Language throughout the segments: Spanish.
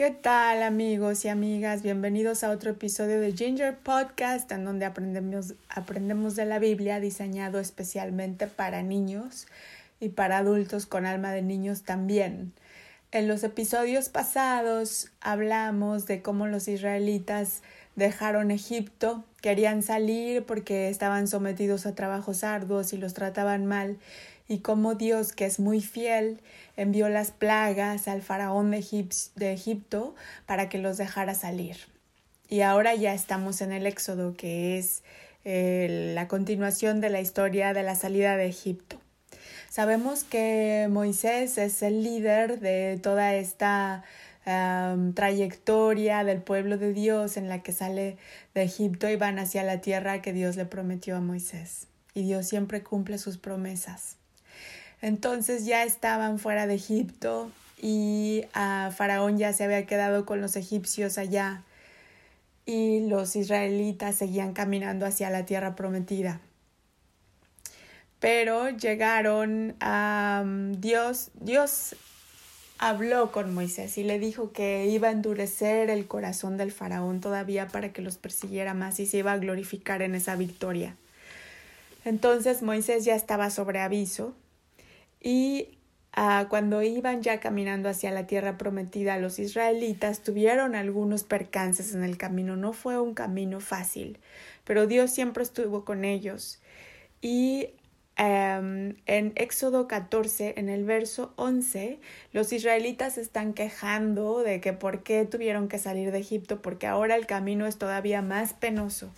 ¿Qué tal amigos y amigas? Bienvenidos a otro episodio de Ginger Podcast en donde aprendemos, aprendemos de la Biblia diseñado especialmente para niños y para adultos con alma de niños también. En los episodios pasados hablamos de cómo los israelitas dejaron Egipto, querían salir porque estaban sometidos a trabajos arduos y los trataban mal y cómo Dios, que es muy fiel, envió las plagas al faraón de, Egipto para que los dejara salir. Y ahora ya estamos en el Éxodo, que es eh, la continuación de la historia de la salida de Egipto. Sabemos que Moisés es el líder de toda esta trayectoria del pueblo de Dios en la que sale de Egipto y van hacia la tierra que Dios le prometió a Moisés. Y Dios siempre cumple sus promesas. Entonces ya estaban fuera de Egipto y a Faraón ya se había quedado con los egipcios allá y los israelitas seguían caminando hacia la tierra prometida. Pero llegaron a Dios, Dios habló con Moisés y le dijo que iba a endurecer el corazón del faraón todavía para que los persiguiera más y se iba a glorificar en esa victoria. Entonces Moisés ya estaba sobre aviso y ah, cuando iban ya caminando hacia la tierra prometida, los israelitas tuvieron algunos percances en el camino. No fue un camino fácil, pero Dios siempre estuvo con ellos. Y Em, en Éxodo 14, en el verso 11, los israelitas están quejando de que por qué tuvieron que salir de Egipto, porque ahora el camino es todavía más penoso.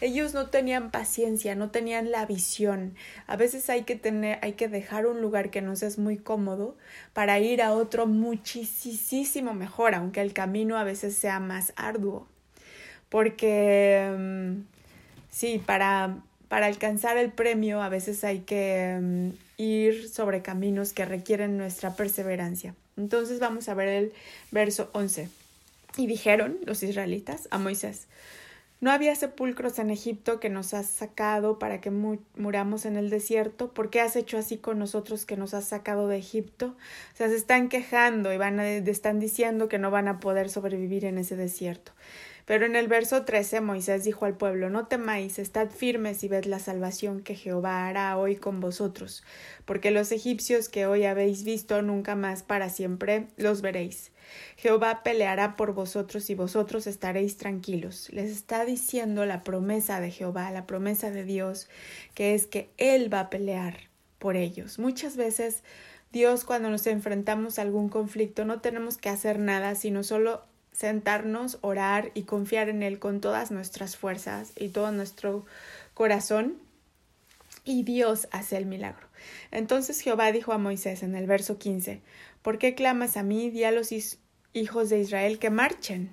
Ellos no tenían paciencia, no tenían la visión. A veces hay que tener, hay que dejar un lugar que nos es muy cómodo para ir a otro muchísimo mejor, aunque el camino a veces sea más arduo. Porque em, sí, para para alcanzar el premio a veces hay que mm, ir sobre caminos que requieren nuestra perseverancia. Entonces vamos a ver el verso 11. Y dijeron los israelitas a Moisés, no había sepulcros en Egipto que nos has sacado para que muramos en el desierto. ¿Por qué has hecho así con nosotros que nos has sacado de Egipto? O sea, se están quejando y van están diciendo que no van a poder sobrevivir en ese desierto. Pero en el verso 13 Moisés dijo al pueblo, No temáis, estad firmes y ved la salvación que Jehová hará hoy con vosotros, porque los egipcios que hoy habéis visto nunca más para siempre los veréis. Jehová peleará por vosotros y vosotros estaréis tranquilos. Les está diciendo la promesa de Jehová, la promesa de Dios, que es que Él va a pelear por ellos. Muchas veces Dios cuando nos enfrentamos a algún conflicto no tenemos que hacer nada, sino solo sentarnos, orar y confiar en Él con todas nuestras fuerzas y todo nuestro corazón. Y Dios hace el milagro. Entonces Jehová dijo a Moisés en el verso 15, ¿por qué clamas a mí? Di a los hijos de Israel que marchen.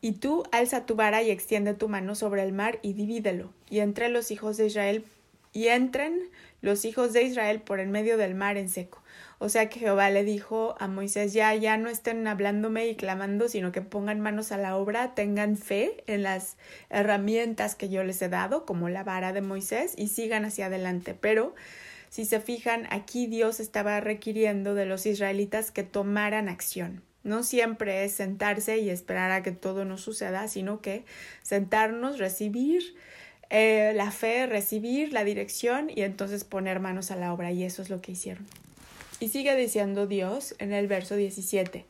Y tú alza tu vara y extiende tu mano sobre el mar y divídelo, y entre los hijos de Israel y entren los hijos de Israel por el medio del mar en seco. O sea que Jehová le dijo a Moisés, ya, ya no estén hablándome y clamando, sino que pongan manos a la obra, tengan fe en las herramientas que yo les he dado, como la vara de Moisés, y sigan hacia adelante. Pero, si se fijan, aquí Dios estaba requiriendo de los israelitas que tomaran acción. No siempre es sentarse y esperar a que todo nos suceda, sino que sentarnos, recibir eh, la fe, recibir la dirección y entonces poner manos a la obra. Y eso es lo que hicieron. Y sigue diciendo Dios en el verso 17.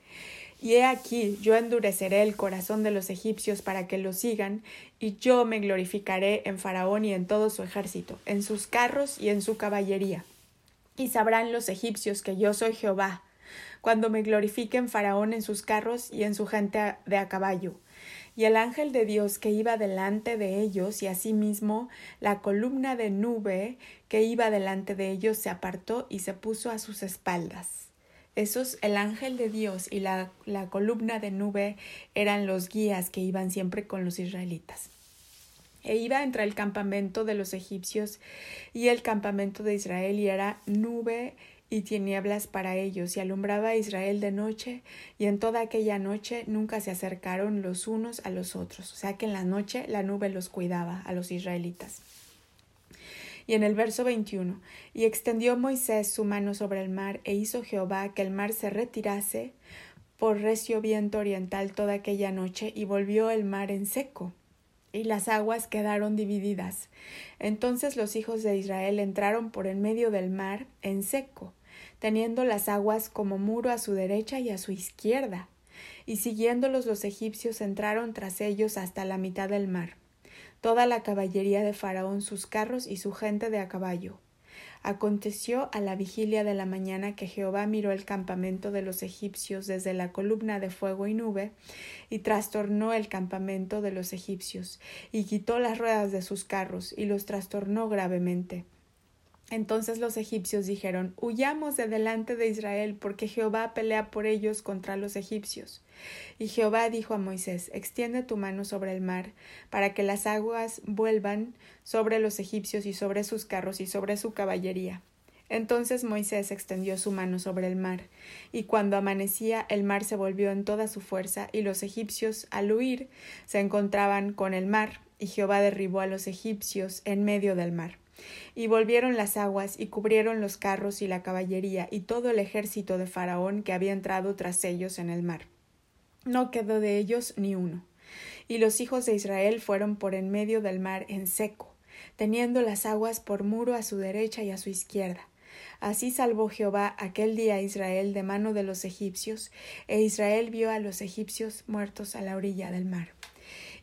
Y he aquí, yo endureceré el corazón de los egipcios para que lo sigan, y yo me glorificaré en Faraón y en todo su ejército, en sus carros y en su caballería. Y sabrán los egipcios que yo soy Jehová, cuando me glorifiquen Faraón en sus carros y en su gente de a caballo, y el ángel de Dios que iba delante de ellos, y asimismo la columna de nube que iba delante de ellos se apartó y se puso a sus espaldas. Esos, el ángel de Dios y la, la columna de nube eran los guías que iban siempre con los israelitas. E iba entre el campamento de los egipcios y el campamento de Israel y era nube y tinieblas para ellos, y alumbraba a Israel de noche, y en toda aquella noche nunca se acercaron los unos a los otros, o sea que en la noche la nube los cuidaba a los israelitas. Y en el verso 21, y extendió Moisés su mano sobre el mar, e hizo Jehová que el mar se retirase por recio viento oriental toda aquella noche y volvió el mar en seco y las aguas quedaron divididas. Entonces los hijos de Israel entraron por en medio del mar en seco, teniendo las aguas como muro a su derecha y a su izquierda. Y siguiéndolos los egipcios entraron tras ellos hasta la mitad del mar, toda la caballería de Faraón, sus carros y su gente de a caballo. Aconteció a la vigilia de la mañana que Jehová miró el campamento de los egipcios desde la columna de fuego y nube, y trastornó el campamento de los egipcios, y quitó las ruedas de sus carros, y los trastornó gravemente. Entonces los egipcios dijeron Huyamos de delante de Israel, porque Jehová pelea por ellos contra los egipcios. Y Jehová dijo a Moisés Extiende tu mano sobre el mar, para que las aguas vuelvan sobre los egipcios y sobre sus carros y sobre su caballería. Entonces Moisés extendió su mano sobre el mar, y cuando amanecía el mar se volvió en toda su fuerza, y los egipcios, al huir, se encontraban con el mar, y Jehová derribó a los egipcios en medio del mar. Y volvieron las aguas y cubrieron los carros y la caballería y todo el ejército de Faraón que había entrado tras ellos en el mar. No quedó de ellos ni uno. Y los hijos de Israel fueron por en medio del mar en seco, teniendo las aguas por muro a su derecha y a su izquierda. Así salvó Jehová aquel día a Israel de mano de los egipcios, e Israel vio a los egipcios muertos a la orilla del mar.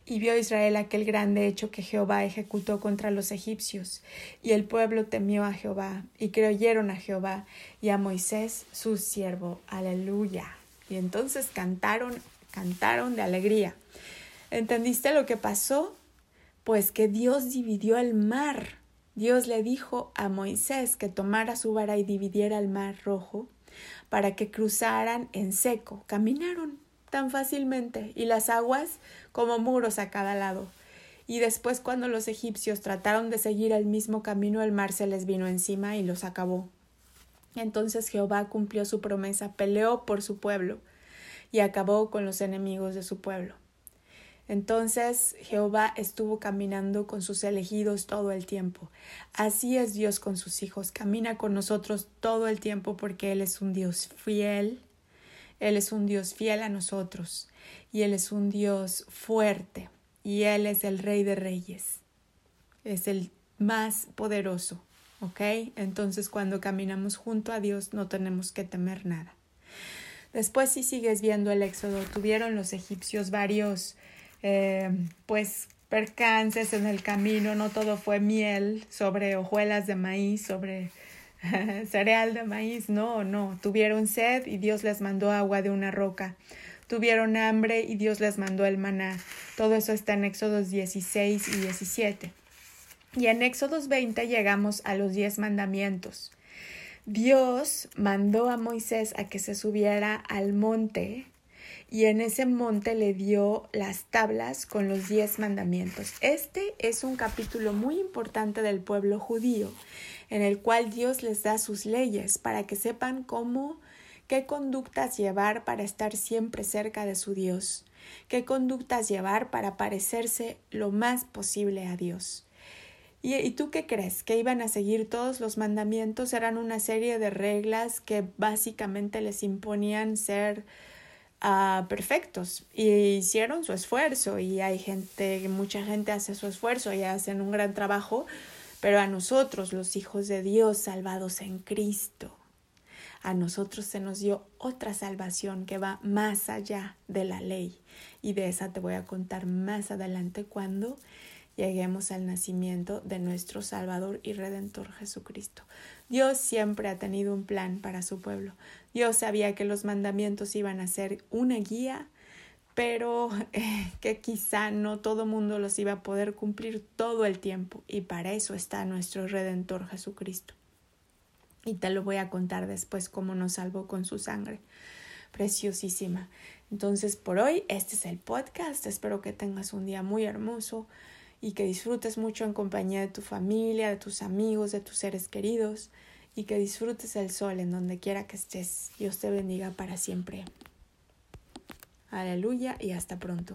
Y vio Israel aquel grande hecho que Jehová ejecutó contra los egipcios, y el pueblo temió a Jehová, y creyeron a Jehová y a Moisés su siervo. Aleluya. Y entonces cantaron, cantaron de alegría. ¿Entendiste lo que pasó? Pues que Dios dividió el mar. Dios le dijo a Moisés que tomara su vara y dividiera el mar rojo para que cruzaran en seco. Caminaron tan fácilmente y las aguas como muros a cada lado. Y después cuando los egipcios trataron de seguir el mismo camino, el mar se les vino encima y los acabó. Entonces Jehová cumplió su promesa, peleó por su pueblo y acabó con los enemigos de su pueblo. Entonces Jehová estuvo caminando con sus elegidos todo el tiempo. Así es Dios con sus hijos, camina con nosotros todo el tiempo porque Él es un Dios fiel él es un Dios fiel a nosotros y Él es un Dios fuerte y Él es el Rey de Reyes. Es el más poderoso, ¿ok? Entonces cuando caminamos junto a Dios no tenemos que temer nada. Después si sigues viendo el éxodo, tuvieron los egipcios varios, eh, pues percances en el camino, no todo fue miel sobre hojuelas de maíz, sobre cereal de maíz, no, no, tuvieron sed y Dios les mandó agua de una roca. Tuvieron hambre y Dios les mandó el maná. Todo eso está en Éxodos 16 y 17. Y en Éxodos 20 llegamos a los diez mandamientos. Dios mandó a Moisés a que se subiera al monte y en ese monte le dio las tablas con los diez mandamientos. Este es un capítulo muy importante del pueblo judío en el cual Dios les da sus leyes para que sepan cómo, qué conductas llevar para estar siempre cerca de su Dios, qué conductas llevar para parecerse lo más posible a Dios. ¿Y, tú qué crees? ¿Que iban a seguir todos los mandamientos? Eran una serie de reglas que básicamente les imponían ser perfectos y hicieron su esfuerzo y hay gente, mucha gente hace su esfuerzo y hacen un gran trabajo, pero a nosotros, los hijos de Dios salvados en Cristo, a nosotros se nos dio otra salvación que va más allá de la ley. Y de esa te voy a contar más adelante cuando lleguemos al nacimiento de nuestro Salvador y Redentor Jesucristo. Dios siempre ha tenido un plan para su pueblo. Dios sabía que los mandamientos iban a ser una guía pero eh, que quizá no todo mundo los iba a poder cumplir todo el tiempo y para eso está nuestro Redentor Jesucristo. Y te lo voy a contar después cómo nos salvó con su sangre preciosísima. Entonces por hoy este es el podcast, espero que tengas un día muy hermoso y que disfrutes mucho en compañía de tu familia, de tus amigos, de tus seres queridos y que disfrutes el sol en donde quiera que estés. Dios te bendiga para siempre. Aleluya y hasta pronto.